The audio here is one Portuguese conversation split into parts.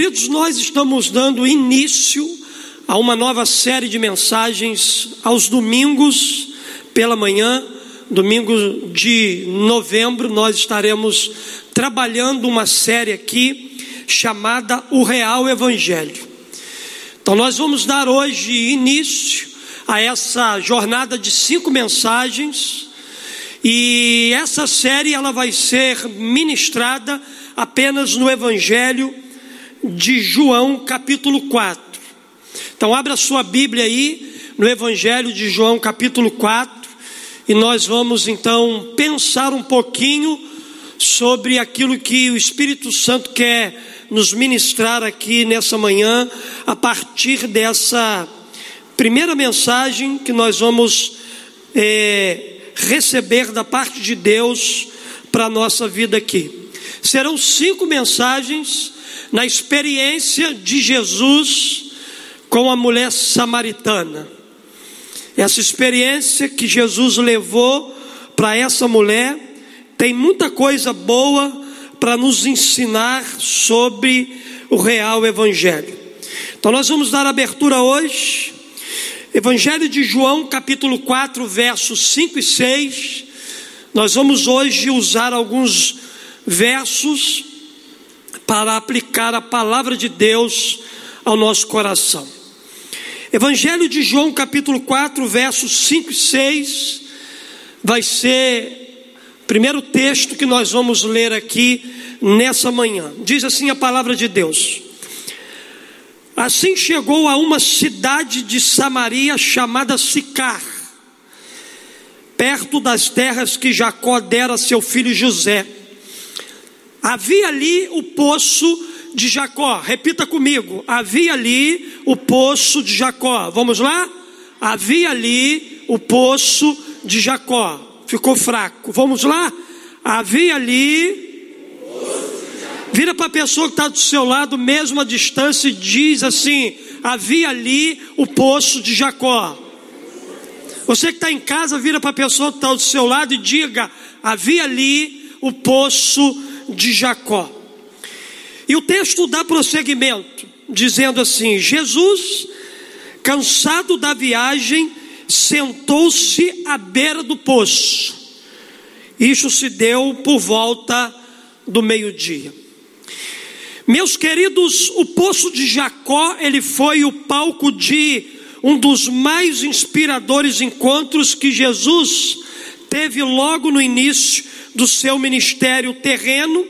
queridos, nós estamos dando início a uma nova série de mensagens aos domingos pela manhã, domingo de novembro, nós estaremos trabalhando uma série aqui chamada O Real Evangelho. Então, nós vamos dar hoje início a essa jornada de cinco mensagens e essa série ela vai ser ministrada apenas no Evangelho de João, capítulo 4. Então, abra sua Bíblia aí no Evangelho de João, capítulo 4, e nós vamos então pensar um pouquinho sobre aquilo que o Espírito Santo quer nos ministrar aqui nessa manhã, a partir dessa primeira mensagem que nós vamos é, receber da parte de Deus para a nossa vida aqui. Serão cinco mensagens na experiência de Jesus com a mulher samaritana. Essa experiência que Jesus levou para essa mulher tem muita coisa boa para nos ensinar sobre o real Evangelho. Então, nós vamos dar abertura hoje, Evangelho de João, capítulo 4, versos 5 e 6. Nós vamos hoje usar alguns versos para aplicar a palavra de Deus ao nosso coração. Evangelho de João, capítulo 4, versos 5 e 6, vai ser o primeiro texto que nós vamos ler aqui nessa manhã. Diz assim a palavra de Deus. Assim chegou a uma cidade de Samaria chamada Sicar, perto das terras que Jacó dera a seu filho José. Havia ali o poço de Jacó. Repita comigo. Havia ali o poço de Jacó. Vamos lá? Havia ali o poço de Jacó. Ficou fraco. Vamos lá? Havia ali. Vira para a pessoa que está do seu lado, mesmo a distância, e diz assim: havia ali o poço de Jacó. Você que está em casa, vira para a pessoa que está do seu lado e diga: havia ali o poço de de Jacó. E o texto dá prosseguimento, dizendo assim: Jesus, cansado da viagem, sentou-se à beira do poço. Isso se deu por volta do meio-dia. Meus queridos, o poço de Jacó, ele foi o palco de um dos mais inspiradores encontros que Jesus teve logo no início do seu ministério terreno,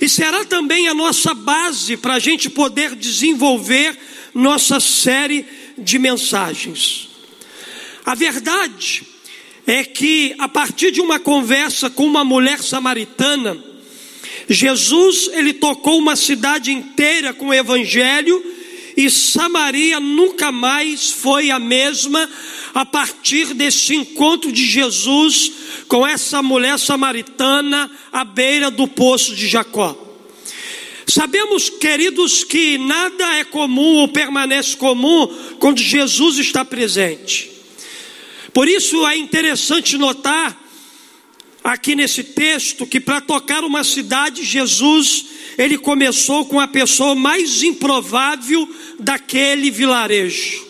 e será também a nossa base para a gente poder desenvolver nossa série de mensagens. A verdade é que, a partir de uma conversa com uma mulher samaritana, Jesus ele tocou uma cidade inteira com o evangelho e Samaria nunca mais foi a mesma a partir desse encontro de Jesus com essa mulher samaritana à beira do poço de Jacó. Sabemos, queridos, que nada é comum ou permanece comum quando Jesus está presente. Por isso é interessante notar aqui nesse texto que para tocar uma cidade, Jesus ele começou com a pessoa mais improvável daquele vilarejo.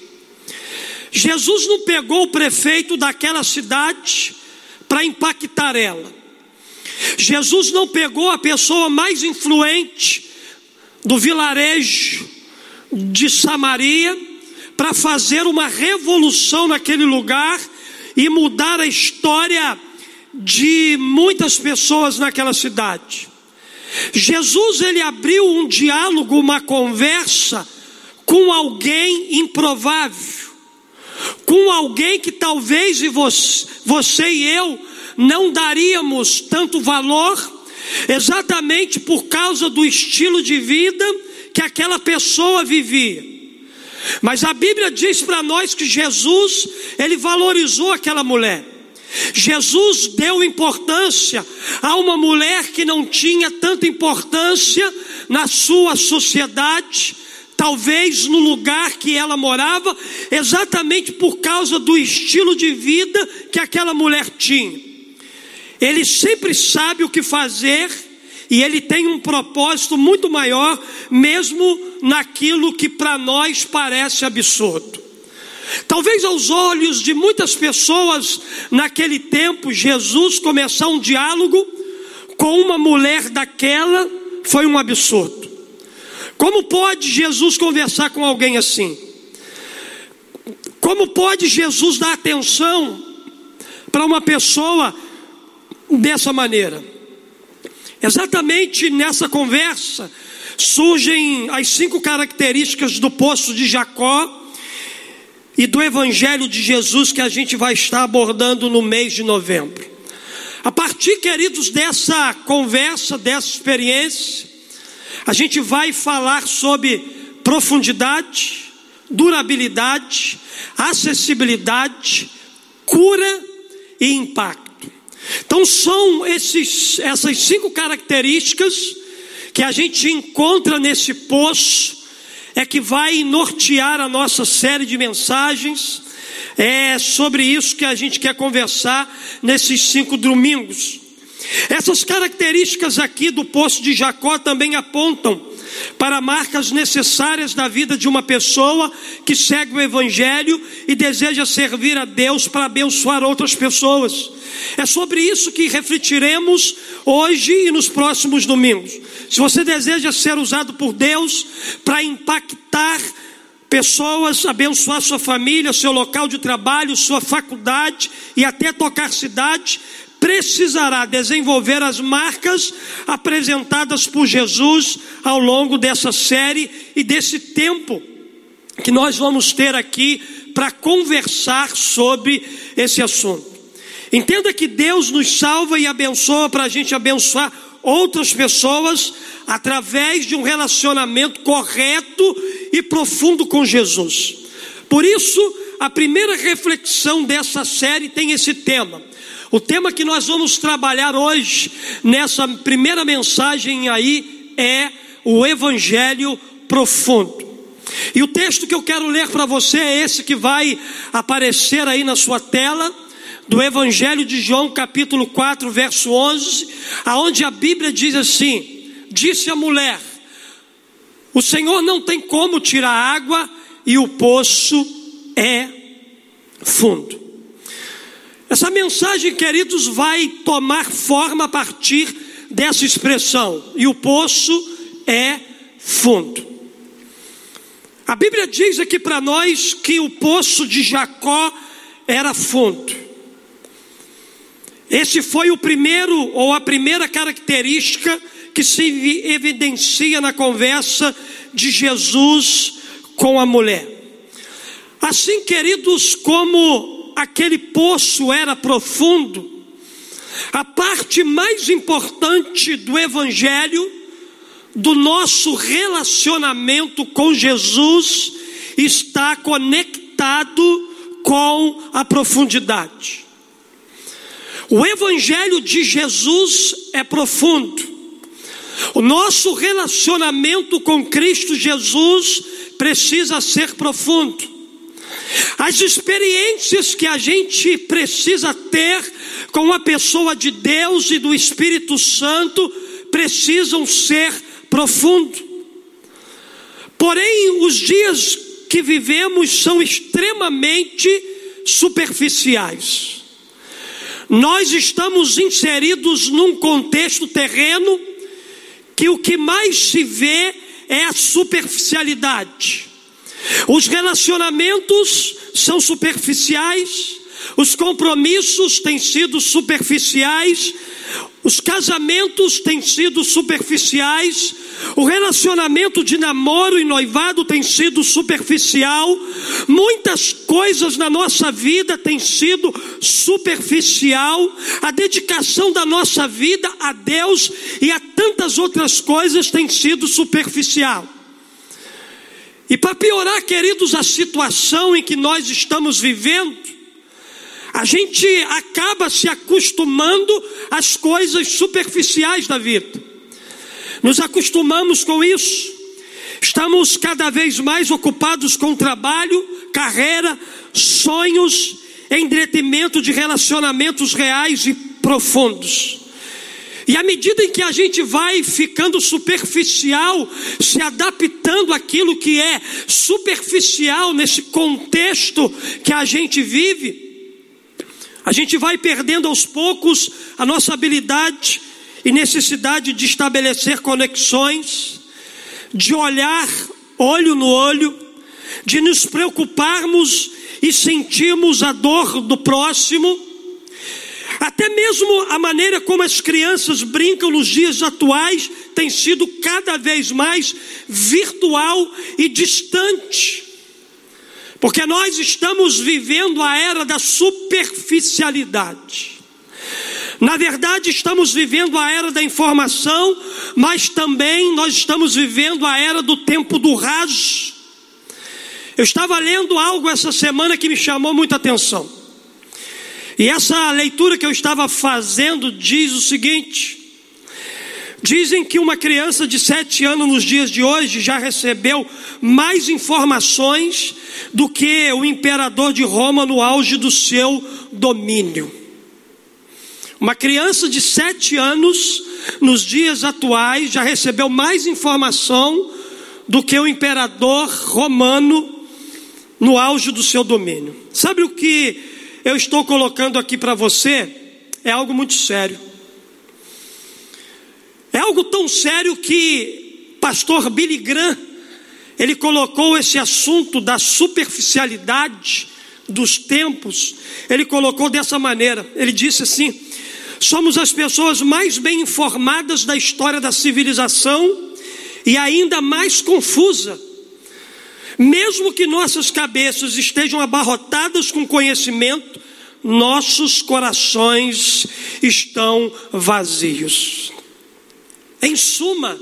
Jesus não pegou o prefeito daquela cidade para impactar ela. Jesus não pegou a pessoa mais influente do vilarejo de Samaria para fazer uma revolução naquele lugar e mudar a história de muitas pessoas naquela cidade. Jesus ele abriu um diálogo, uma conversa com alguém improvável com alguém que talvez você e eu não daríamos tanto valor, exatamente por causa do estilo de vida que aquela pessoa vivia. Mas a Bíblia diz para nós que Jesus, ele valorizou aquela mulher. Jesus deu importância a uma mulher que não tinha tanta importância na sua sociedade, talvez no lugar que ela morava, exatamente por causa do estilo de vida que aquela mulher tinha. Ele sempre sabe o que fazer E ele tem um propósito muito maior, mesmo naquilo que para nós parece absurdo. Talvez aos olhos de muitas pessoas naquele tempo, Jesus começar um diálogo com uma mulher daquela foi um absurdo. Como pode Jesus conversar com alguém assim? Como pode Jesus dar atenção para uma pessoa dessa maneira? Exatamente nessa conversa surgem as cinco características do poço de Jacó e do Evangelho de Jesus que a gente vai estar abordando no mês de novembro. A partir, queridos, dessa conversa, dessa experiência, a gente vai falar sobre profundidade, durabilidade, acessibilidade, cura e impacto. Então são esses, essas cinco características que a gente encontra nesse poço é que vai nortear a nossa série de mensagens. É sobre isso que a gente quer conversar nesses cinco domingos. Essas características aqui do poço de Jacó também apontam para marcas necessárias da vida de uma pessoa que segue o Evangelho e deseja servir a Deus para abençoar outras pessoas. É sobre isso que refletiremos hoje e nos próximos domingos. Se você deseja ser usado por Deus para impactar pessoas, abençoar sua família, seu local de trabalho, sua faculdade e até tocar cidade, precisará desenvolver as marcas apresentadas por Jesus ao longo dessa série e desse tempo que nós vamos ter aqui para conversar sobre esse assunto. Entenda que Deus nos salva e abençoa para a gente abençoar outras pessoas através de um relacionamento correto e profundo com Jesus. Por isso, a primeira reflexão dessa série tem esse tema o tema que nós vamos trabalhar hoje, nessa primeira mensagem aí, é o Evangelho profundo. E o texto que eu quero ler para você é esse que vai aparecer aí na sua tela, do Evangelho de João, capítulo 4, verso 11, aonde a Bíblia diz assim: Disse a mulher: O Senhor não tem como tirar água e o poço é fundo. Essa mensagem, queridos, vai tomar forma a partir dessa expressão, e o poço é fundo. A Bíblia diz aqui para nós que o poço de Jacó era fundo. Esse foi o primeiro ou a primeira característica que se evidencia na conversa de Jesus com a mulher. Assim, queridos, como aquele poço era profundo, a parte mais importante do Evangelho, do nosso relacionamento com Jesus, está conectado com a profundidade. O Evangelho de Jesus é profundo. O nosso relacionamento com Cristo Jesus precisa ser profundo. As experiências que a gente precisa ter com a pessoa de Deus e do Espírito Santo precisam ser profundos. Porém, os dias que vivemos são extremamente superficiais. Nós estamos inseridos num contexto terreno que o que mais se vê é a superficialidade. Os relacionamentos são superficiais, os compromissos têm sido superficiais, os casamentos têm sido superficiais, o relacionamento de namoro e noivado tem sido superficial, muitas coisas na nossa vida têm sido superficial, a dedicação da nossa vida a Deus e a tantas outras coisas tem sido superficial. E para piorar, queridos, a situação em que nós estamos vivendo, a gente acaba se acostumando às coisas superficiais da vida. Nos acostumamos com isso. Estamos cada vez mais ocupados com trabalho, carreira, sonhos, em detrimento de relacionamentos reais e profundos. E à medida em que a gente vai ficando superficial, se adaptando àquilo que é superficial nesse contexto que a gente vive, a gente vai perdendo aos poucos a nossa habilidade e necessidade de estabelecer conexões, de olhar olho no olho, de nos preocuparmos e sentirmos a dor do próximo até mesmo a maneira como as crianças brincam nos dias atuais tem sido cada vez mais virtual e distante. Porque nós estamos vivendo a era da superficialidade. Na verdade, estamos vivendo a era da informação, mas também nós estamos vivendo a era do tempo do raso. Eu estava lendo algo essa semana que me chamou muita atenção. E essa leitura que eu estava fazendo diz o seguinte: dizem que uma criança de sete anos nos dias de hoje já recebeu mais informações do que o imperador de Roma no auge do seu domínio. Uma criança de sete anos, nos dias atuais, já recebeu mais informação do que o imperador romano no auge do seu domínio. Sabe o que eu estou colocando aqui para você é algo muito sério. É algo tão sério que pastor Billy Graham, ele colocou esse assunto da superficialidade dos tempos, ele colocou dessa maneira. Ele disse assim: somos as pessoas mais bem informadas da história da civilização e ainda mais confusa mesmo que nossas cabeças estejam abarrotadas com conhecimento, nossos corações estão vazios. Em suma,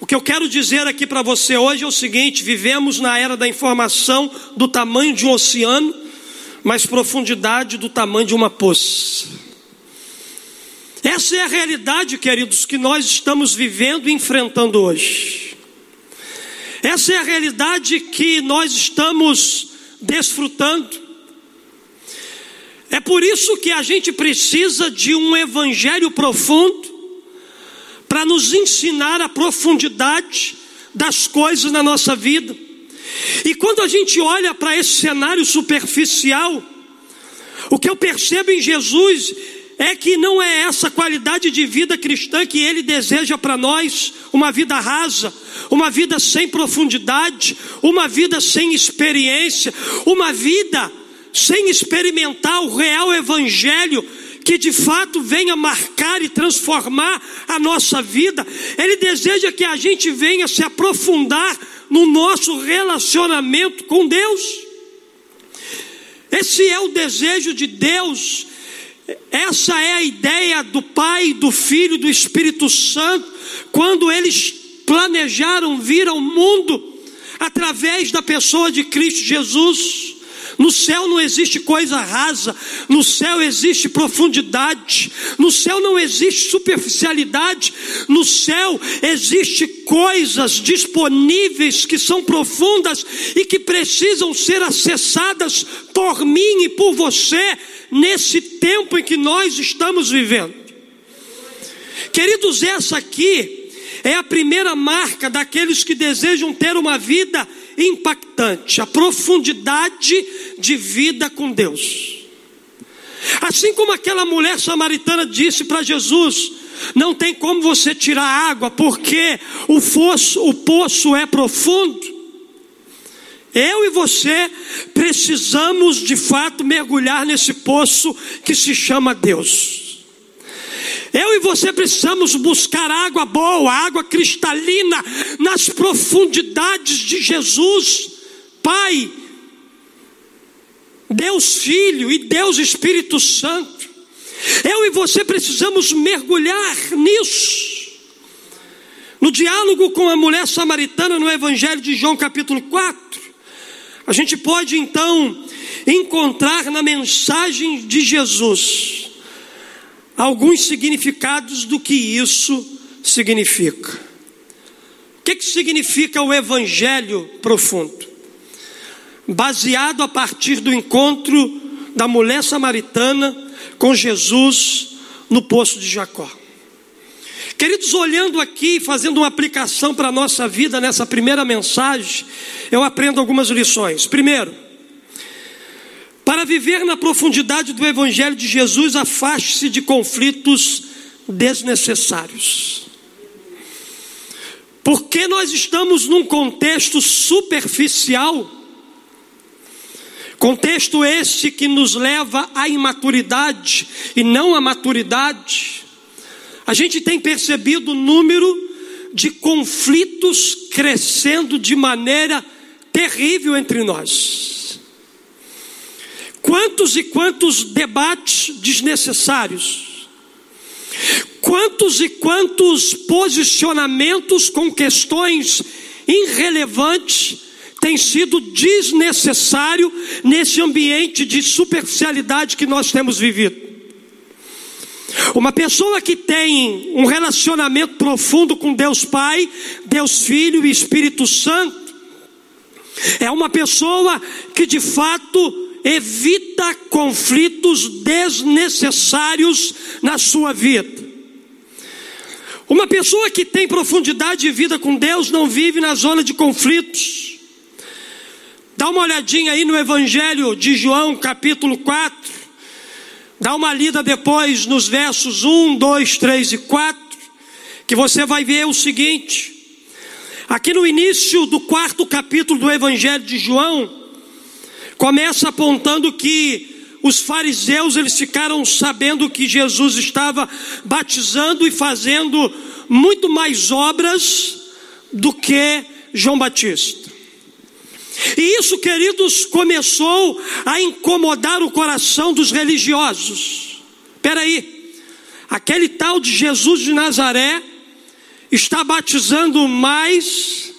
o que eu quero dizer aqui para você hoje é o seguinte: vivemos na era da informação do tamanho de um oceano, mas profundidade do tamanho de uma poça. Essa é a realidade, queridos, que nós estamos vivendo e enfrentando hoje. Essa é a realidade que nós estamos desfrutando. É por isso que a gente precisa de um evangelho profundo para nos ensinar a profundidade das coisas na nossa vida. E quando a gente olha para esse cenário superficial, o que eu percebo em Jesus é que não é essa qualidade de vida cristã que ele deseja para nós, uma vida rasa, uma vida sem profundidade, uma vida sem experiência, uma vida sem experimentar o real evangelho que de fato venha marcar e transformar a nossa vida. Ele deseja que a gente venha se aprofundar no nosso relacionamento com Deus. Esse é o desejo de Deus essa é a ideia do Pai, do Filho do Espírito Santo, quando eles planejaram vir ao mundo através da pessoa de Cristo Jesus. No céu não existe coisa rasa, no céu existe profundidade, no céu não existe superficialidade, no céu existe coisas disponíveis que são profundas e que precisam ser acessadas por mim e por você nesse tempo em que nós estamos vivendo. Queridos, essa aqui é a primeira marca daqueles que desejam ter uma vida impactante, a profundidade de vida com Deus. Assim como aquela mulher samaritana disse para Jesus: não tem como você tirar água, porque o, fosso, o poço é profundo. Eu e você precisamos de fato mergulhar nesse poço que se chama Deus. Eu e você precisamos buscar água boa, água cristalina, nas profundidades de Jesus, Pai, Deus Filho e Deus Espírito Santo. Eu e você precisamos mergulhar nisso. No diálogo com a mulher samaritana no Evangelho de João, capítulo 4, a gente pode então encontrar na mensagem de Jesus alguns significados do que isso significa. O que, que significa o Evangelho profundo? Baseado a partir do encontro da mulher samaritana com Jesus no poço de Jacó. Queridos, olhando aqui, fazendo uma aplicação para a nossa vida nessa primeira mensagem, eu aprendo algumas lições. Primeiro, para viver na profundidade do Evangelho de Jesus, afaste-se de conflitos desnecessários. Porque nós estamos num contexto superficial, contexto esse que nos leva à imaturidade e não à maturidade. A gente tem percebido o número de conflitos crescendo de maneira terrível entre nós. Quantos e quantos debates desnecessários. Quantos e quantos posicionamentos com questões irrelevantes têm sido desnecessário nesse ambiente de superficialidade que nós temos vivido. Uma pessoa que tem um relacionamento profundo com Deus Pai, Deus Filho e Espírito Santo, é uma pessoa que de fato evita conflitos desnecessários na sua vida. Uma pessoa que tem profundidade de vida com Deus não vive na zona de conflitos. Dá uma olhadinha aí no Evangelho de João, capítulo 4. Dá uma lida depois nos versos 1, 2, 3 e 4, que você vai ver o seguinte. Aqui no início do quarto capítulo do Evangelho de João, começa apontando que os fariseus eles ficaram sabendo que Jesus estava batizando e fazendo muito mais obras do que João Batista. E isso, queridos, começou a incomodar o coração dos religiosos. Espera aí, aquele tal de Jesus de Nazaré está batizando mais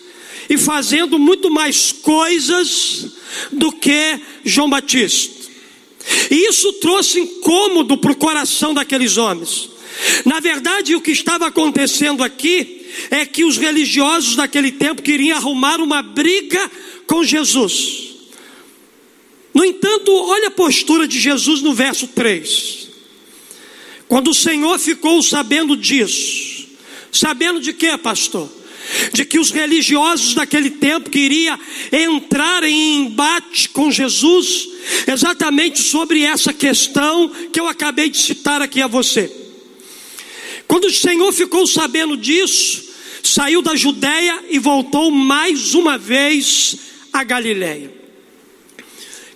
e fazendo muito mais coisas do que João Batista. E isso trouxe incômodo para o coração daqueles homens. Na verdade, o que estava acontecendo aqui é que os religiosos daquele tempo queriam arrumar uma briga com Jesus. No entanto, olha a postura de Jesus no verso 3. Quando o Senhor ficou sabendo disso, sabendo de quê, pastor? De que os religiosos daquele tempo queriam entrar em embate com Jesus, exatamente sobre essa questão que eu acabei de citar aqui a você. Quando o Senhor ficou sabendo disso, saiu da Judéia e voltou mais uma vez a Galiléia.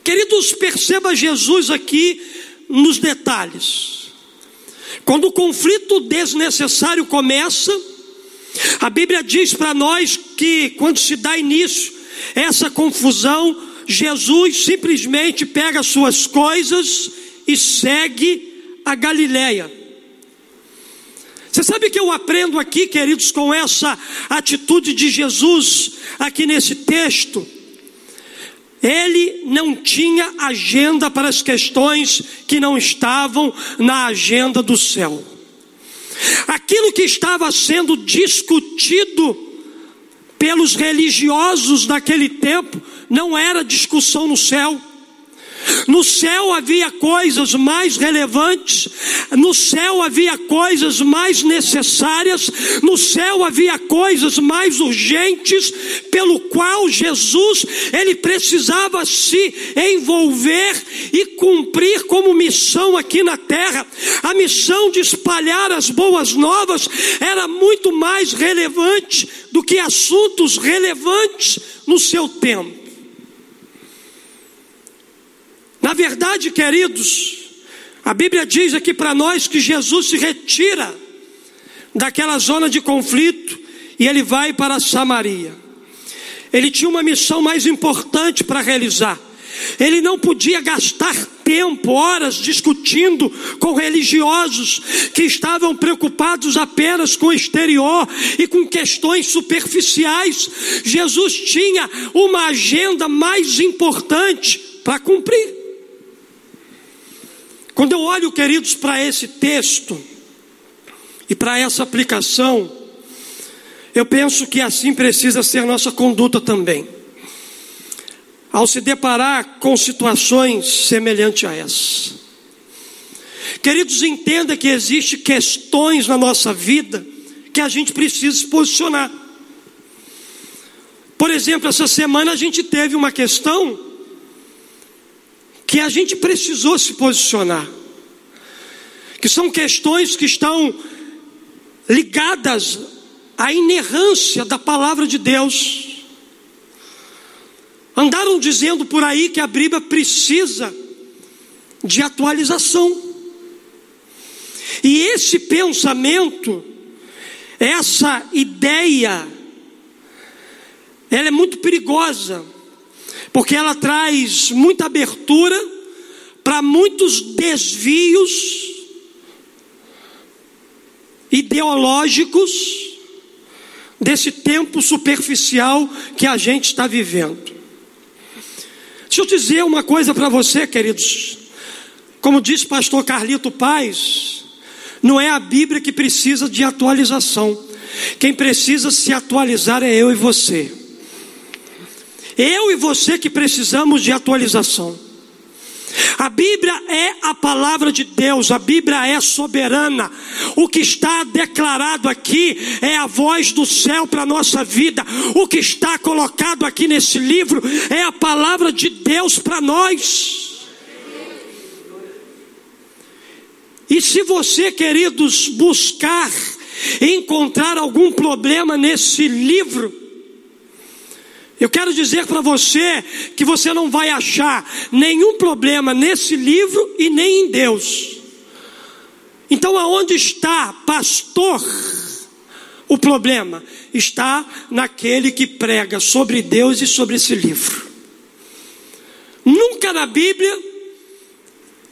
Queridos, perceba Jesus aqui nos detalhes. Quando o conflito desnecessário começa, a Bíblia diz para nós que quando se dá início essa confusão, Jesus simplesmente pega suas coisas e segue a Galiléia. Você sabe que eu aprendo aqui, queridos, com essa atitude de Jesus aqui nesse texto? Ele não tinha agenda para as questões que não estavam na agenda do céu. Aquilo que estava sendo discutido pelos religiosos daquele tempo não era discussão no céu. No céu havia coisas mais relevantes, no céu havia coisas mais necessárias, no céu havia coisas mais urgentes, pelo qual Jesus ele precisava se envolver e cumprir como missão aqui na terra. A missão de espalhar as boas novas era muito mais relevante do que assuntos relevantes no seu tempo. Na verdade, queridos, a Bíblia diz aqui para nós que Jesus se retira daquela zona de conflito e ele vai para Samaria. Ele tinha uma missão mais importante para realizar. Ele não podia gastar tempo, horas discutindo com religiosos que estavam preocupados apenas com o exterior e com questões superficiais. Jesus tinha uma agenda mais importante para cumprir. Quando eu olho, queridos, para esse texto e para essa aplicação, eu penso que assim precisa ser nossa conduta também. Ao se deparar com situações semelhantes a essa. Queridos, entenda que existem questões na nossa vida que a gente precisa se posicionar. Por exemplo, essa semana a gente teve uma questão que a gente precisou se posicionar, que são questões que estão ligadas à inerrância da palavra de Deus. Andaram dizendo por aí que a Bíblia precisa de atualização. E esse pensamento, essa ideia, ela é muito perigosa, porque ela traz muita abertura para muitos desvios ideológicos desse tempo superficial que a gente está vivendo. Deixa eu dizer uma coisa para você, queridos. Como disse pastor Carlito Paz, não é a Bíblia que precisa de atualização. Quem precisa se atualizar é eu e você. Eu e você que precisamos de atualização. A Bíblia é a palavra de Deus, a Bíblia é soberana. O que está declarado aqui é a voz do céu para a nossa vida. O que está colocado aqui nesse livro é a palavra de Deus para nós. E se você, queridos, buscar encontrar algum problema nesse livro, eu quero dizer para você que você não vai achar nenhum problema nesse livro e nem em Deus. Então, aonde está, pastor? O problema está naquele que prega sobre Deus e sobre esse livro. Nunca na Bíblia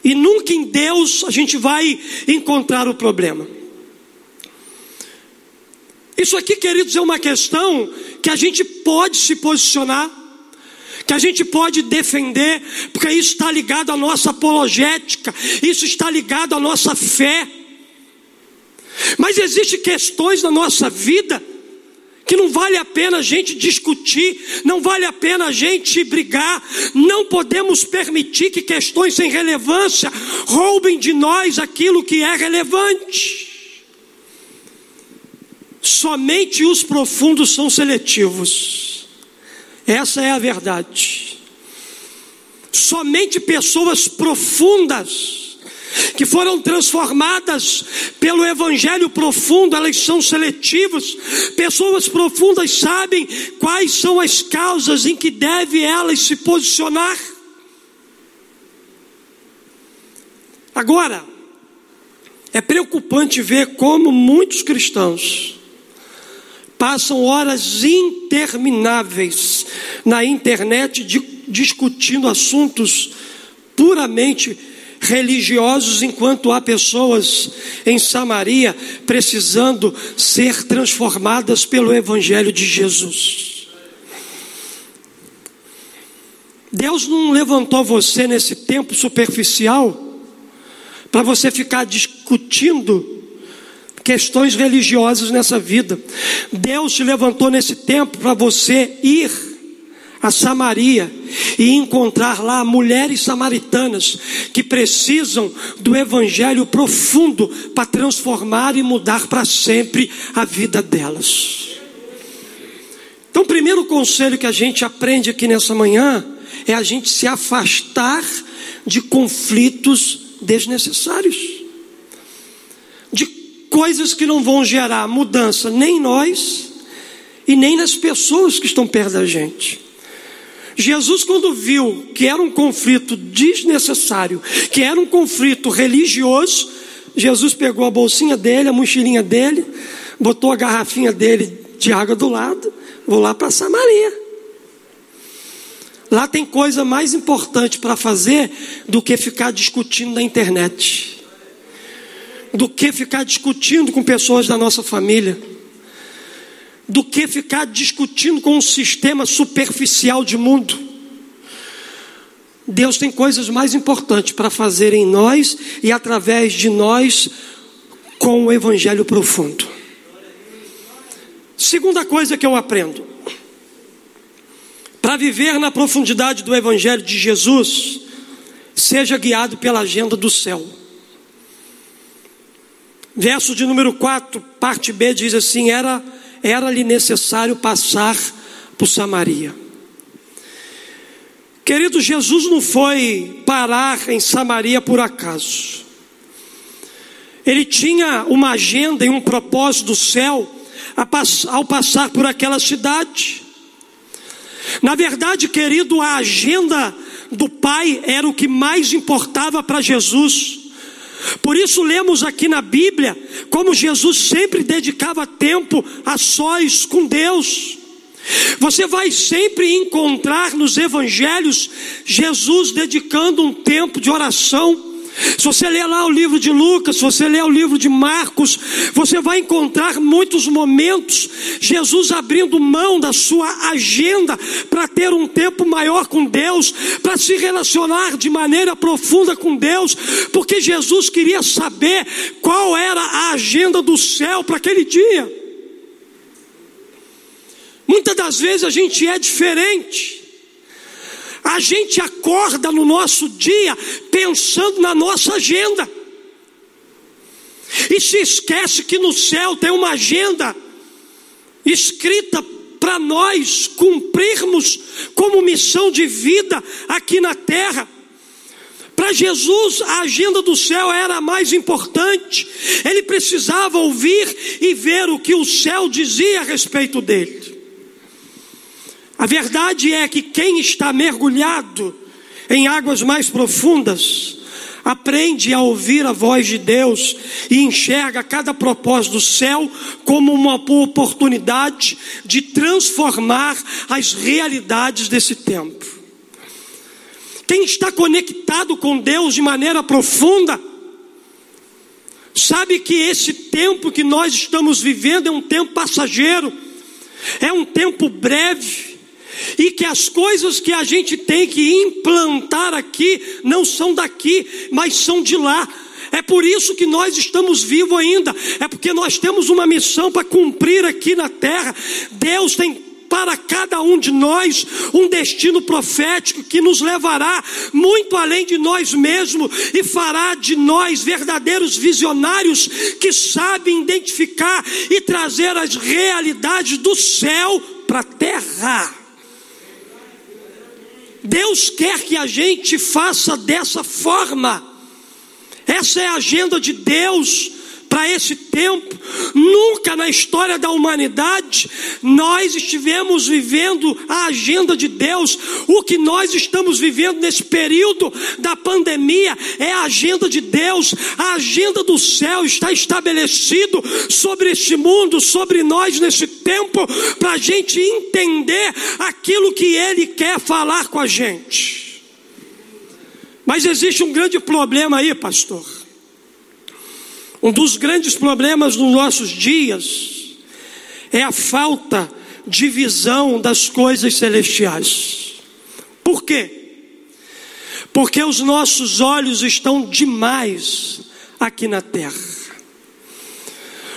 e nunca em Deus a gente vai encontrar o problema. Isso aqui, queridos, é uma questão que a gente pode se posicionar, que a gente pode defender, porque isso está ligado à nossa apologética, isso está ligado à nossa fé. Mas existem questões na nossa vida que não vale a pena a gente discutir, não vale a pena a gente brigar, não podemos permitir que questões sem relevância roubem de nós aquilo que é relevante. Somente os profundos são seletivos. Essa é a verdade. Somente pessoas profundas, que foram transformadas pelo Evangelho profundo, elas são seletivas. Pessoas profundas sabem quais são as causas em que deve elas se posicionar. Agora, é preocupante ver como muitos cristãos passam horas intermináveis na internet de, discutindo assuntos puramente religiosos, enquanto há pessoas em Samaria precisando ser transformadas pelo Evangelho de Jesus. Deus não levantou você nesse tempo superficial para você ficar discutindo questões religiosas nessa vida. Deus te levantou nesse tempo para você ir a Samaria e encontrar lá mulheres samaritanas que precisam do evangelho profundo para transformar e mudar para sempre a vida delas. Então, o primeiro conselho que a gente aprende aqui nessa manhã é a gente se afastar de conflitos desnecessários coisas que não vão gerar mudança nem em nós e nem nas pessoas que estão perto da gente. Jesus, quando viu que era um conflito desnecessário, que era um conflito religioso, Jesus pegou a bolsinha dele, a mochilinha dele, botou a garrafinha dele de água do lado, vou lá para Samaria. Lá tem coisa mais importante para fazer do que ficar discutindo na internet do que ficar discutindo com pessoas da nossa família, do que ficar discutindo com um sistema superficial de mundo. Deus tem coisas mais importantes para fazer em nós e através de nós com o Evangelho profundo. Segunda coisa que eu aprendo: para viver na profundidade do Evangelho de Jesus, seja guiado pela agenda do céu. Verso de número 4, parte B, diz assim: Era era-lhe necessário passar por Samaria. Querido, Jesus não foi parar em Samaria por acaso. Ele tinha uma agenda e um propósito do céu ao passar por aquela cidade. Na verdade, querido, a agenda do Pai era o que mais importava para Jesus. Por isso lemos aqui na Bíblia como Jesus sempre dedicava tempo a sós com Deus. Você vai sempre encontrar nos evangelhos Jesus dedicando um tempo de oração se você ler lá o livro de Lucas, se você ler o livro de Marcos, você vai encontrar muitos momentos Jesus abrindo mão da sua agenda para ter um tempo maior com Deus, para se relacionar de maneira profunda com Deus, porque Jesus queria saber qual era a agenda do céu para aquele dia. Muitas das vezes a gente é diferente. A gente acorda no nosso dia pensando na nossa agenda. E se esquece que no céu tem uma agenda escrita para nós cumprirmos como missão de vida aqui na terra. Para Jesus, a agenda do céu era a mais importante. Ele precisava ouvir e ver o que o céu dizia a respeito dele. A verdade é que quem está mergulhado em águas mais profundas, aprende a ouvir a voz de Deus e enxerga cada propósito do céu como uma oportunidade de transformar as realidades desse tempo. Quem está conectado com Deus de maneira profunda, sabe que esse tempo que nós estamos vivendo é um tempo passageiro, é um tempo breve, e que as coisas que a gente tem que implantar aqui não são daqui, mas são de lá. É por isso que nós estamos vivos ainda, é porque nós temos uma missão para cumprir aqui na terra. Deus tem para cada um de nós um destino profético que nos levará muito além de nós mesmos e fará de nós verdadeiros visionários que sabem identificar e trazer as realidades do céu para a terra. Deus quer que a gente faça dessa forma. Essa é a agenda de Deus para esse tempo. Nunca na história da humanidade nós estivemos vivendo a agenda de Deus. O que nós estamos vivendo nesse período da pandemia é a agenda de Deus. A agenda do céu está estabelecido sobre este mundo, sobre nós nesse tempo, para a gente entender aquilo que Ele quer falar com a gente. Mas existe um grande problema aí, pastor. Um dos grandes problemas dos nossos dias é a falta de visão das coisas celestiais. Por quê? Porque os nossos olhos estão demais aqui na terra.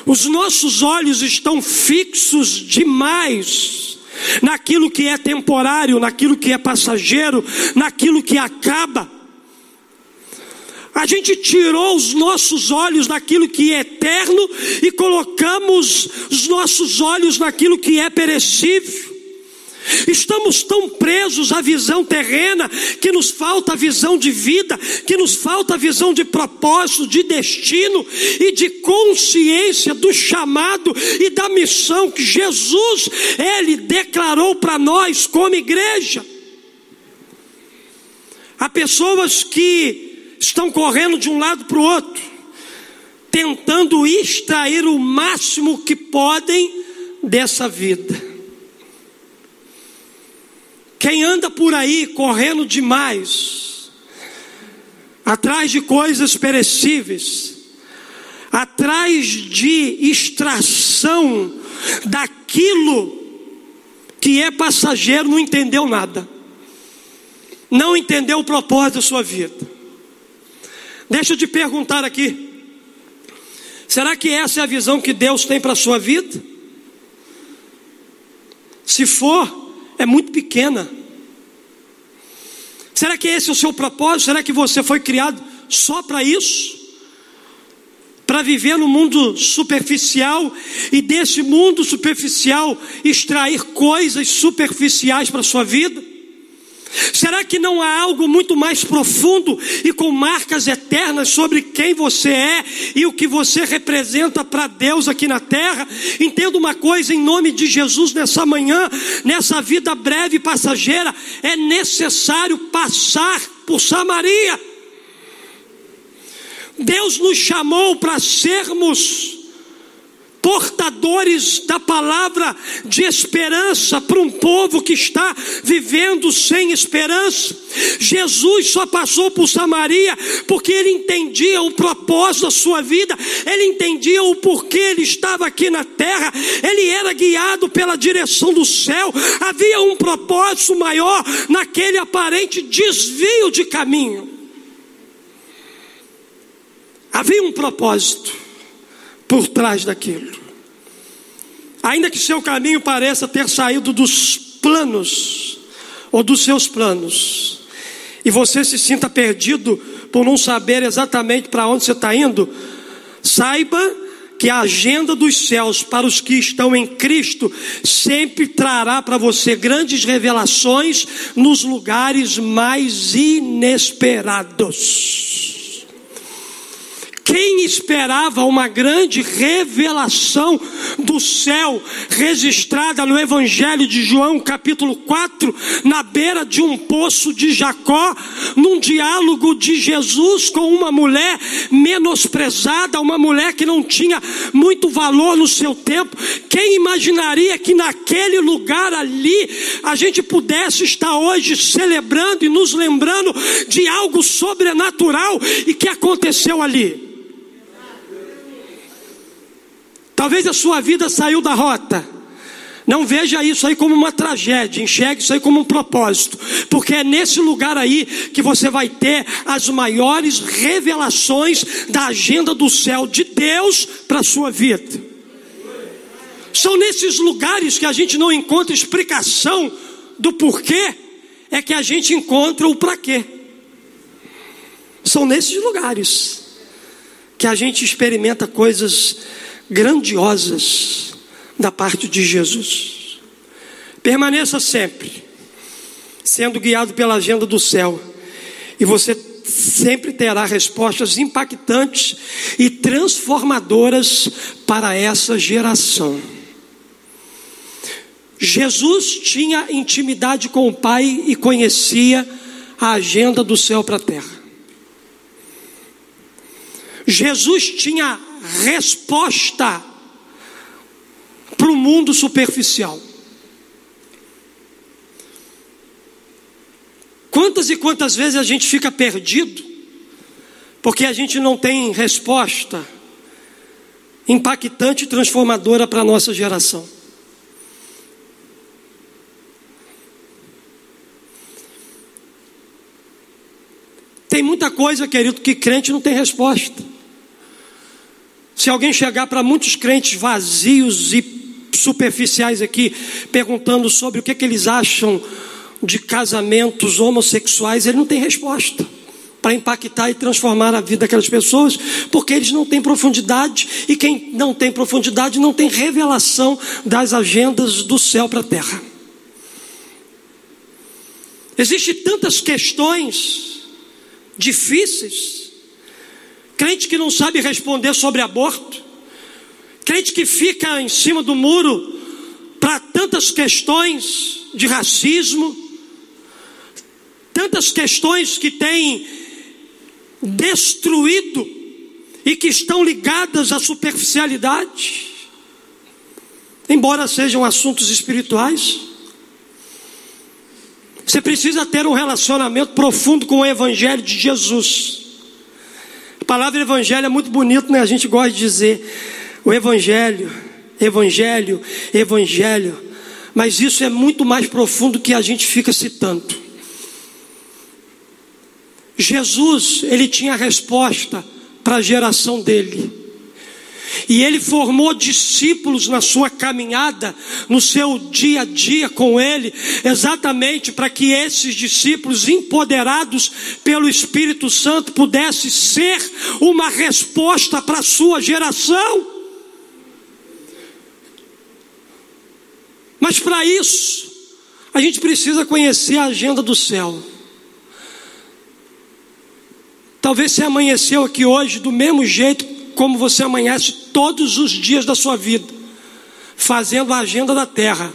Os nossos olhos estão fixos demais naquilo que é temporário, naquilo que é passageiro, naquilo que acaba. A gente tirou os nossos olhos daquilo que é eterno e colocamos os nossos olhos naquilo que é perecível. Estamos tão presos à visão terrena que nos falta a visão de vida, que nos falta a visão de propósito, de destino e de consciência do chamado e da missão que Jesus ele declarou para nós como igreja. Há pessoas que estão correndo de um lado para o outro, tentando extrair o máximo que podem dessa vida. Quem anda por aí correndo demais, atrás de coisas perecíveis, atrás de extração daquilo que é passageiro, não entendeu nada, não entendeu o propósito da sua vida. Deixa eu te perguntar aqui: será que essa é a visão que Deus tem para a sua vida? Se for, é muito pequena. Será que esse é o seu propósito? Será que você foi criado só para isso? para viver no mundo superficial e desse mundo superficial extrair coisas superficiais para a sua vida? Será que não há algo muito mais profundo e com marcas eternas sobre quem você é e o que você representa para Deus aqui na terra? Entenda uma coisa em nome de Jesus nessa manhã, nessa vida breve e passageira, é necessário passar por Samaria. Deus nos chamou para sermos portadores da palavra de esperança para um povo que está vivendo sem esperança. Jesus só passou por Samaria porque ele entendia o propósito da sua vida, ele entendia o porquê ele estava aqui na terra, ele era guiado pela direção do céu, havia um propósito maior naquele aparente desvio de caminho. Havia um propósito por trás daquilo. Ainda que seu caminho pareça ter saído dos planos ou dos seus planos, e você se sinta perdido por não saber exatamente para onde você está indo, saiba que a agenda dos céus para os que estão em Cristo sempre trará para você grandes revelações nos lugares mais inesperados. Quem esperava uma grande revelação do céu, registrada no Evangelho de João, capítulo 4, na beira de um poço de Jacó, num diálogo de Jesus com uma mulher menosprezada, uma mulher que não tinha muito valor no seu tempo. Quem imaginaria que naquele lugar ali a gente pudesse estar hoje celebrando e nos lembrando de algo sobrenatural e que aconteceu ali? Talvez a sua vida saiu da rota. Não veja isso aí como uma tragédia, enxergue isso aí como um propósito, porque é nesse lugar aí que você vai ter as maiores revelações da agenda do céu de Deus para a sua vida. São nesses lugares que a gente não encontra explicação do porquê, é que a gente encontra o para quê. São nesses lugares que a gente experimenta coisas grandiosas da parte de Jesus. Permaneça sempre sendo guiado pela agenda do céu, e você sempre terá respostas impactantes e transformadoras para essa geração. Jesus tinha intimidade com o Pai e conhecia a agenda do céu para a terra. Jesus tinha resposta para o mundo superficial. Quantas e quantas vezes a gente fica perdido porque a gente não tem resposta impactante e transformadora para a nossa geração. Tem muita coisa, querido, que crente não tem resposta. Se alguém chegar para muitos crentes vazios e superficiais aqui, perguntando sobre o que, é que eles acham de casamentos homossexuais, ele não tem resposta para impactar e transformar a vida daquelas pessoas, porque eles não têm profundidade, e quem não tem profundidade não tem revelação das agendas do céu para a terra. Existem tantas questões difíceis crente que não sabe responder sobre aborto, crente que fica em cima do muro para tantas questões de racismo, tantas questões que têm destruído e que estão ligadas à superficialidade, embora sejam assuntos espirituais. Você precisa ter um relacionamento profundo com o Evangelho de Jesus palavra evangelho é muito bonito, né? A gente gosta de dizer o evangelho, evangelho, evangelho. Mas isso é muito mais profundo que a gente fica citando. Jesus, ele tinha a resposta para a geração dele. E ele formou discípulos na sua caminhada, no seu dia a dia com ele, exatamente para que esses discípulos, empoderados pelo Espírito Santo, pudessem ser uma resposta para a sua geração. Mas para isso, a gente precisa conhecer a agenda do céu. Talvez você amanheceu aqui hoje do mesmo jeito como você amanhece todos os dias da sua vida, fazendo a agenda da terra.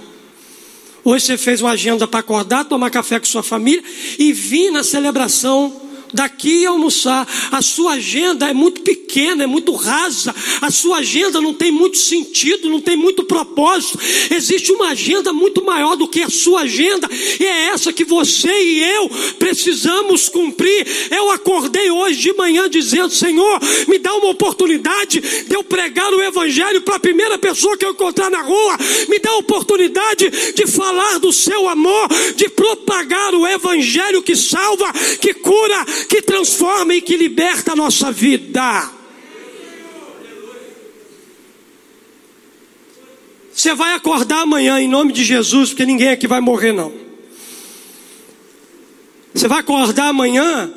Hoje você fez uma agenda para acordar, tomar café com sua família e vir na celebração daqui almoçar. A sua agenda é muito pequena, é muito rasa. A sua agenda não tem muito sentido, não tem muito propósito. Existe uma agenda muito maior do que a sua agenda, e é essa que você e eu precisamos cumprir. Eu acordei hoje de manhã dizendo: Senhor, me dá uma oportunidade de eu pregar o Evangelho para a primeira pessoa que eu encontrar na rua, me dá a oportunidade de falar do seu amor, de propagar o Evangelho que salva, que cura, que transforma e que liberta a nossa vida. Você vai acordar amanhã em nome de Jesus, porque ninguém aqui vai morrer, não. Você vai acordar amanhã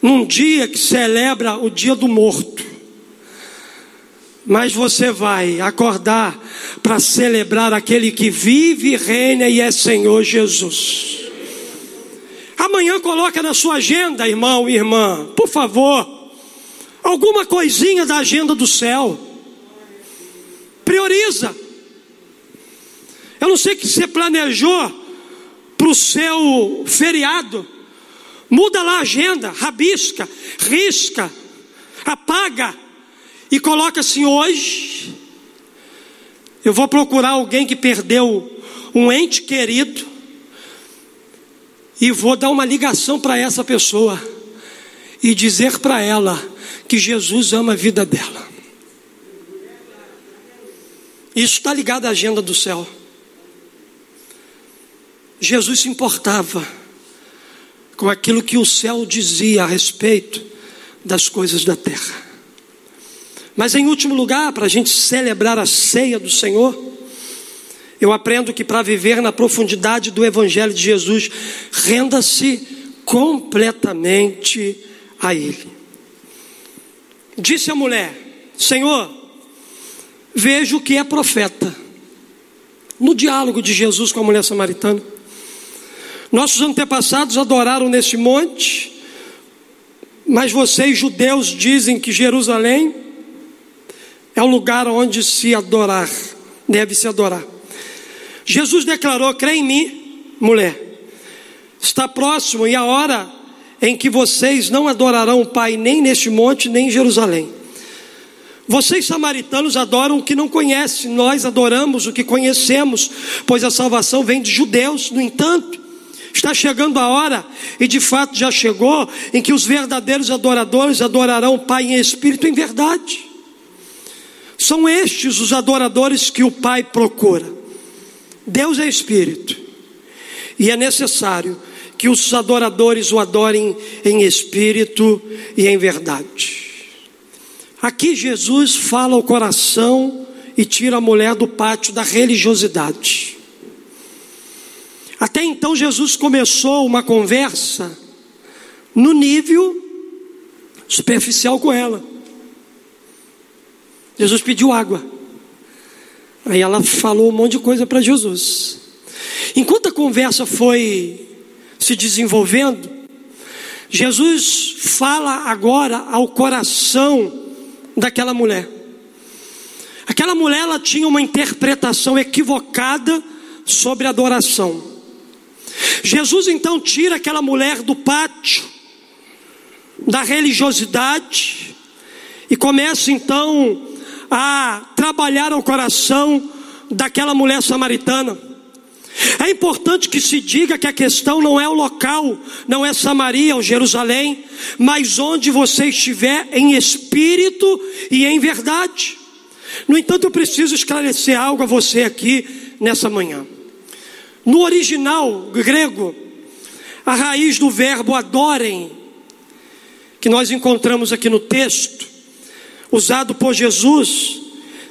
num dia que celebra o dia do morto. Mas você vai acordar para celebrar aquele que vive, reina e é Senhor Jesus. Amanhã coloca na sua agenda, irmão e irmã, por favor, alguma coisinha da agenda do céu. Prioriza. Eu não sei o que você planejou para o seu feriado. Muda lá a agenda, rabisca, risca, apaga e coloca assim: hoje eu vou procurar alguém que perdeu um ente querido e vou dar uma ligação para essa pessoa e dizer para ela que Jesus ama a vida dela. Isso está ligado à agenda do céu. Jesus se importava com aquilo que o céu dizia a respeito das coisas da terra. Mas em último lugar, para a gente celebrar a ceia do Senhor, eu aprendo que para viver na profundidade do Evangelho de Jesus, renda-se completamente a Ele. Disse a mulher: Senhor, vejo que é profeta. No diálogo de Jesus com a mulher samaritana, nossos antepassados adoraram nesse monte, mas vocês, judeus, dizem que Jerusalém é o lugar onde se adorar, deve se adorar. Jesus declarou: crê em mim, mulher. Está próximo e a hora em que vocês não adorarão o Pai nem neste monte, nem em Jerusalém. Vocês samaritanos adoram o que não conhecem, nós adoramos o que conhecemos, pois a salvação vem de judeus. No entanto, está chegando a hora, e de fato já chegou, em que os verdadeiros adoradores adorarão o Pai em espírito e em verdade. São estes os adoradores que o Pai procura. Deus é espírito, e é necessário que os adoradores o adorem em espírito e em verdade. Aqui Jesus fala ao coração e tira a mulher do pátio da religiosidade. Até então Jesus começou uma conversa no nível superficial com ela. Jesus pediu água. Aí ela falou um monte de coisa para Jesus. Enquanto a conversa foi se desenvolvendo, Jesus fala agora ao coração daquela mulher. Aquela mulher ela tinha uma interpretação equivocada sobre adoração. Jesus então tira aquela mulher do pátio da religiosidade e começa então a trabalhar o coração daquela mulher samaritana. É importante que se diga que a questão não é o local, não é Samaria ou Jerusalém, mas onde você estiver em espírito e em verdade. No entanto, eu preciso esclarecer algo a você aqui nessa manhã. No original grego, a raiz do verbo adorem, que nós encontramos aqui no texto, usado por Jesus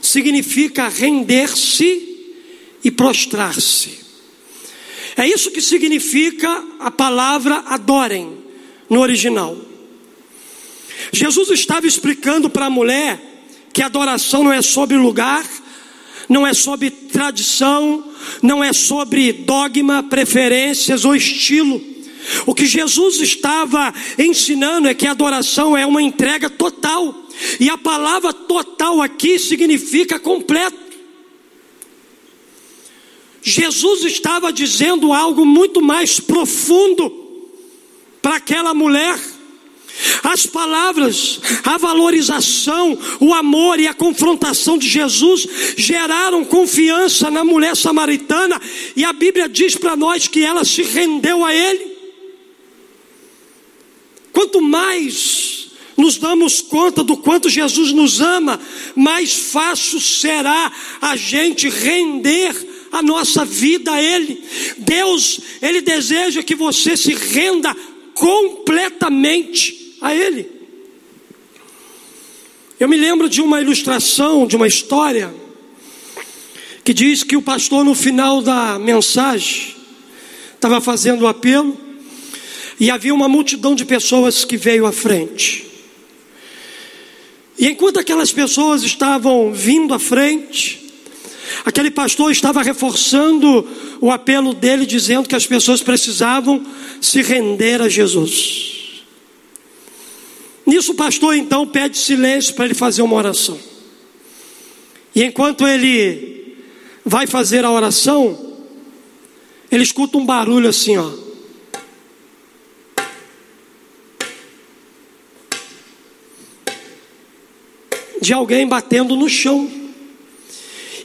significa render-se e prostrar-se. É isso que significa a palavra adorem no original. Jesus estava explicando para a mulher que adoração não é sobre lugar, não é sobre tradição, não é sobre dogma, preferências ou estilo. O que Jesus estava ensinando é que a adoração é uma entrega total, e a palavra total aqui significa completo. Jesus estava dizendo algo muito mais profundo para aquela mulher. As palavras, a valorização, o amor e a confrontação de Jesus geraram confiança na mulher samaritana, e a Bíblia diz para nós que ela se rendeu a Ele. Quanto mais nos damos conta do quanto Jesus nos ama, mais fácil será a gente render a nossa vida a Ele. Deus, Ele deseja que você se renda completamente a Ele. Eu me lembro de uma ilustração, de uma história, que diz que o pastor, no final da mensagem, estava fazendo o apelo, e havia uma multidão de pessoas que veio à frente. E enquanto aquelas pessoas estavam vindo à frente, aquele pastor estava reforçando o apelo dele, dizendo que as pessoas precisavam se render a Jesus. Nisso o pastor então pede silêncio para ele fazer uma oração. E enquanto ele vai fazer a oração, ele escuta um barulho assim, ó. De alguém batendo no chão.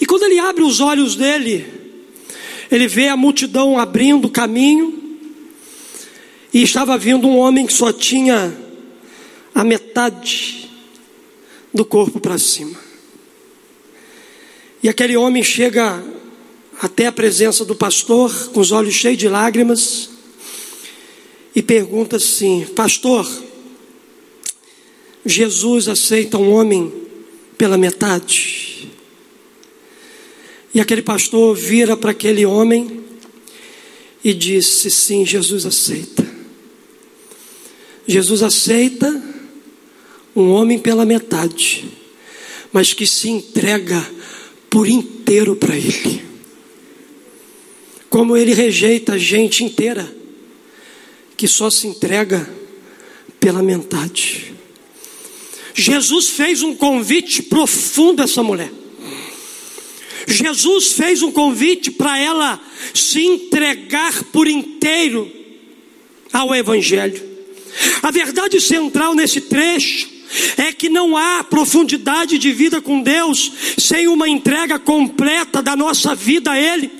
E quando ele abre os olhos dele, ele vê a multidão abrindo caminho, e estava vindo um homem que só tinha a metade do corpo para cima. E aquele homem chega até a presença do pastor, com os olhos cheios de lágrimas, e pergunta assim: Pastor, Jesus aceita um homem pela metade? E aquele pastor vira para aquele homem e disse: Sim, Jesus aceita. Jesus aceita um homem pela metade, mas que se entrega por inteiro para Ele. Como Ele rejeita a gente inteira, que só se entrega pela metade. Jesus fez um convite profundo a essa mulher. Jesus fez um convite para ela se entregar por inteiro ao Evangelho. A verdade central nesse trecho é que não há profundidade de vida com Deus sem uma entrega completa da nossa vida a Ele.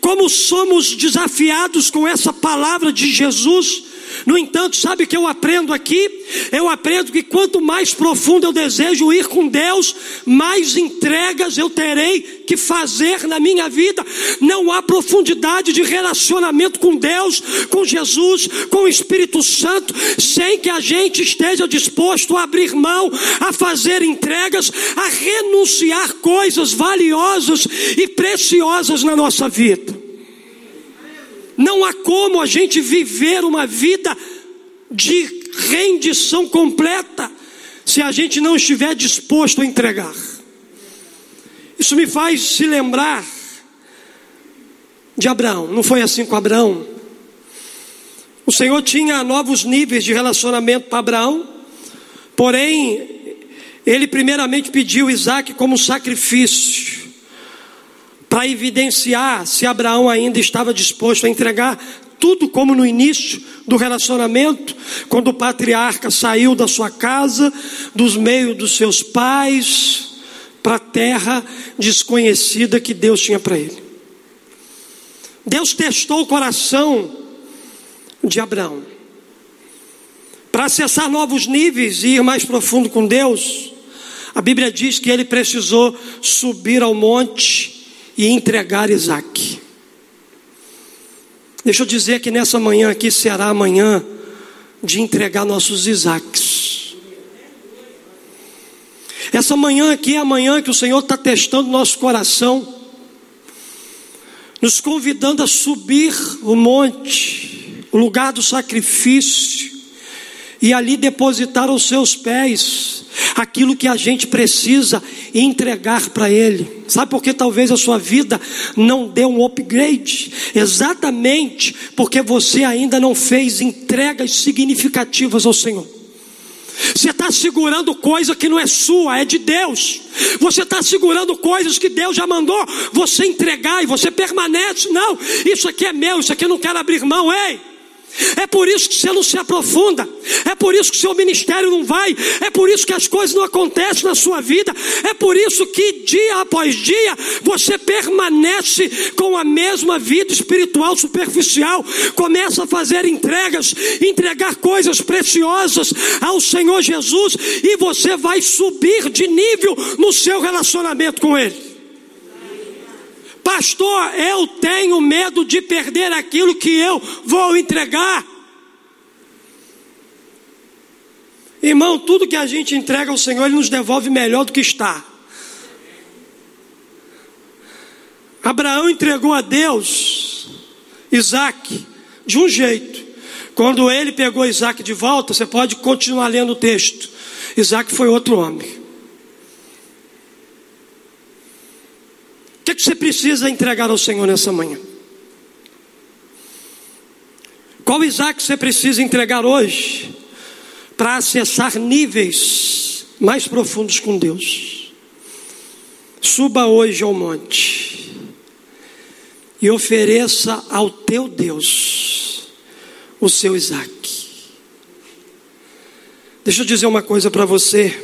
Como somos desafiados com essa palavra de Jesus, no entanto, sabe o que eu aprendo aqui? Eu aprendo que quanto mais profundo eu desejo ir com Deus, mais entregas eu terei que fazer na minha vida. Não há profundidade de relacionamento com Deus, com Jesus, com o Espírito Santo, sem que a gente esteja disposto a abrir mão, a fazer entregas, a renunciar coisas valiosas e preciosas na nossa vida. Não há como a gente viver uma vida de rendição completa se a gente não estiver disposto a entregar. Isso me faz se lembrar de Abraão. Não foi assim com Abraão? O Senhor tinha novos níveis de relacionamento para Abraão, porém, ele primeiramente pediu Isaac como sacrifício para evidenciar se Abraão ainda estava disposto a entregar tudo como no início do relacionamento, quando o patriarca saiu da sua casa, dos meios dos seus pais, para a terra desconhecida que Deus tinha para ele. Deus testou o coração de Abraão. Para acessar novos níveis e ir mais profundo com Deus, a Bíblia diz que ele precisou subir ao monte e entregar Isaac. Deixa eu dizer que nessa manhã aqui será a manhã de entregar nossos Isaques. Essa manhã aqui é a manhã que o Senhor está testando nosso coração, nos convidando a subir o monte, o lugar do sacrifício, e ali depositar aos seus pés aquilo que a gente precisa entregar para Ele. Sabe por que talvez a sua vida não deu um upgrade? Exatamente porque você ainda não fez entregas significativas ao Senhor. Você está segurando coisa que não é sua, é de Deus. Você está segurando coisas que Deus já mandou você entregar e você permanece. Não, isso aqui é meu, isso aqui eu não quero abrir mão, ei. É por isso que você não se aprofunda, é por isso que seu ministério não vai, é por isso que as coisas não acontecem na sua vida, é por isso que dia após dia você permanece com a mesma vida espiritual superficial, começa a fazer entregas, entregar coisas preciosas ao Senhor Jesus e você vai subir de nível no seu relacionamento com Ele. Pastor, eu tenho medo de perder aquilo que eu vou entregar. Irmão, tudo que a gente entrega ao Senhor, Ele nos devolve melhor do que está. Abraão entregou a Deus Isaac de um jeito. Quando ele pegou Isaac de volta, você pode continuar lendo o texto. Isaac foi outro homem. O que, é que você precisa entregar ao Senhor nessa manhã? Qual Isaac você precisa entregar hoje para acessar níveis mais profundos com Deus? Suba hoje ao monte e ofereça ao teu Deus o seu Isaac. Deixa eu dizer uma coisa para você.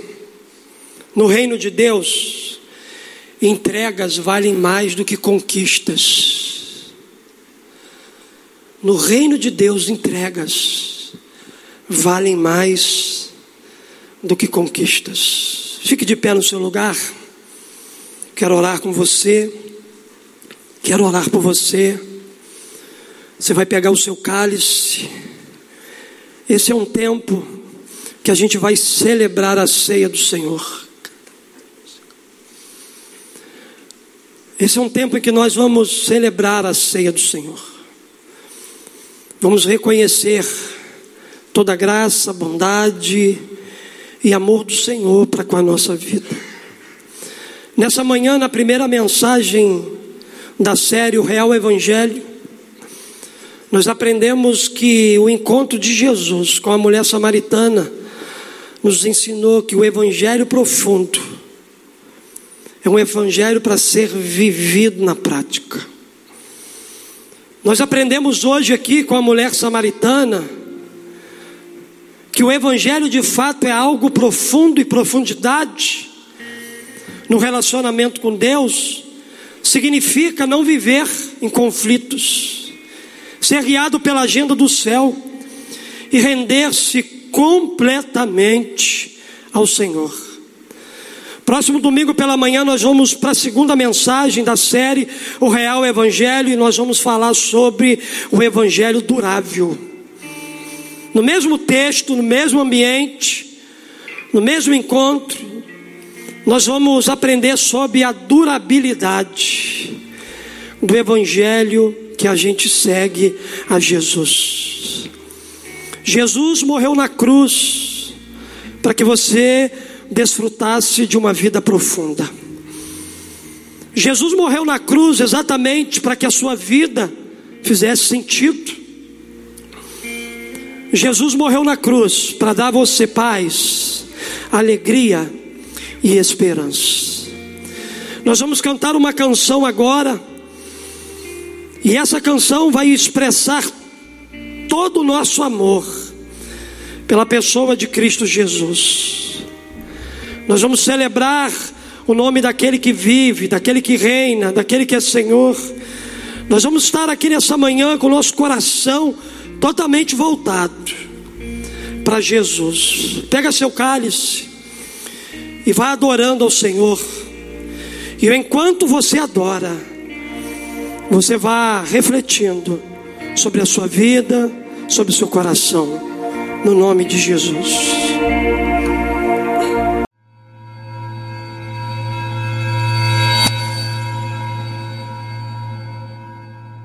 No reino de Deus, Entregas valem mais do que conquistas. No reino de Deus, entregas valem mais do que conquistas. Fique de pé no seu lugar. Quero orar com você. Quero orar por você. Você vai pegar o seu cálice. Esse é um tempo que a gente vai celebrar a ceia do Senhor. Esse é um tempo em que nós vamos celebrar a ceia do Senhor. Vamos reconhecer toda a graça, bondade e amor do Senhor para com a nossa vida. Nessa manhã, na primeira mensagem da série O Real Evangelho, nós aprendemos que o encontro de Jesus com a mulher samaritana nos ensinou que o Evangelho profundo é um evangelho para ser vivido na prática. Nós aprendemos hoje aqui com a mulher samaritana que o evangelho de fato é algo profundo e profundidade no relacionamento com Deus significa não viver em conflitos, ser guiado pela agenda do céu e render-se completamente ao Senhor. Próximo domingo pela manhã nós vamos para a segunda mensagem da série O Real Evangelho e nós vamos falar sobre o Evangelho durável. No mesmo texto, no mesmo ambiente, no mesmo encontro, nós vamos aprender sobre a durabilidade do Evangelho que a gente segue a Jesus. Jesus morreu na cruz para que você desfrutasse de uma vida profunda. Jesus morreu na cruz exatamente para que a sua vida fizesse sentido. Jesus morreu na cruz para dar a você paz, alegria e esperança. Nós vamos cantar uma canção agora, e essa canção vai expressar todo o nosso amor pela pessoa de Cristo Jesus. Nós vamos celebrar o nome daquele que vive, daquele que reina, daquele que é Senhor. Nós vamos estar aqui nessa manhã com o nosso coração totalmente voltado para Jesus. Pega seu cálice e vai adorando ao Senhor. E enquanto você adora, você vai refletindo sobre a sua vida, sobre o seu coração, no nome de Jesus.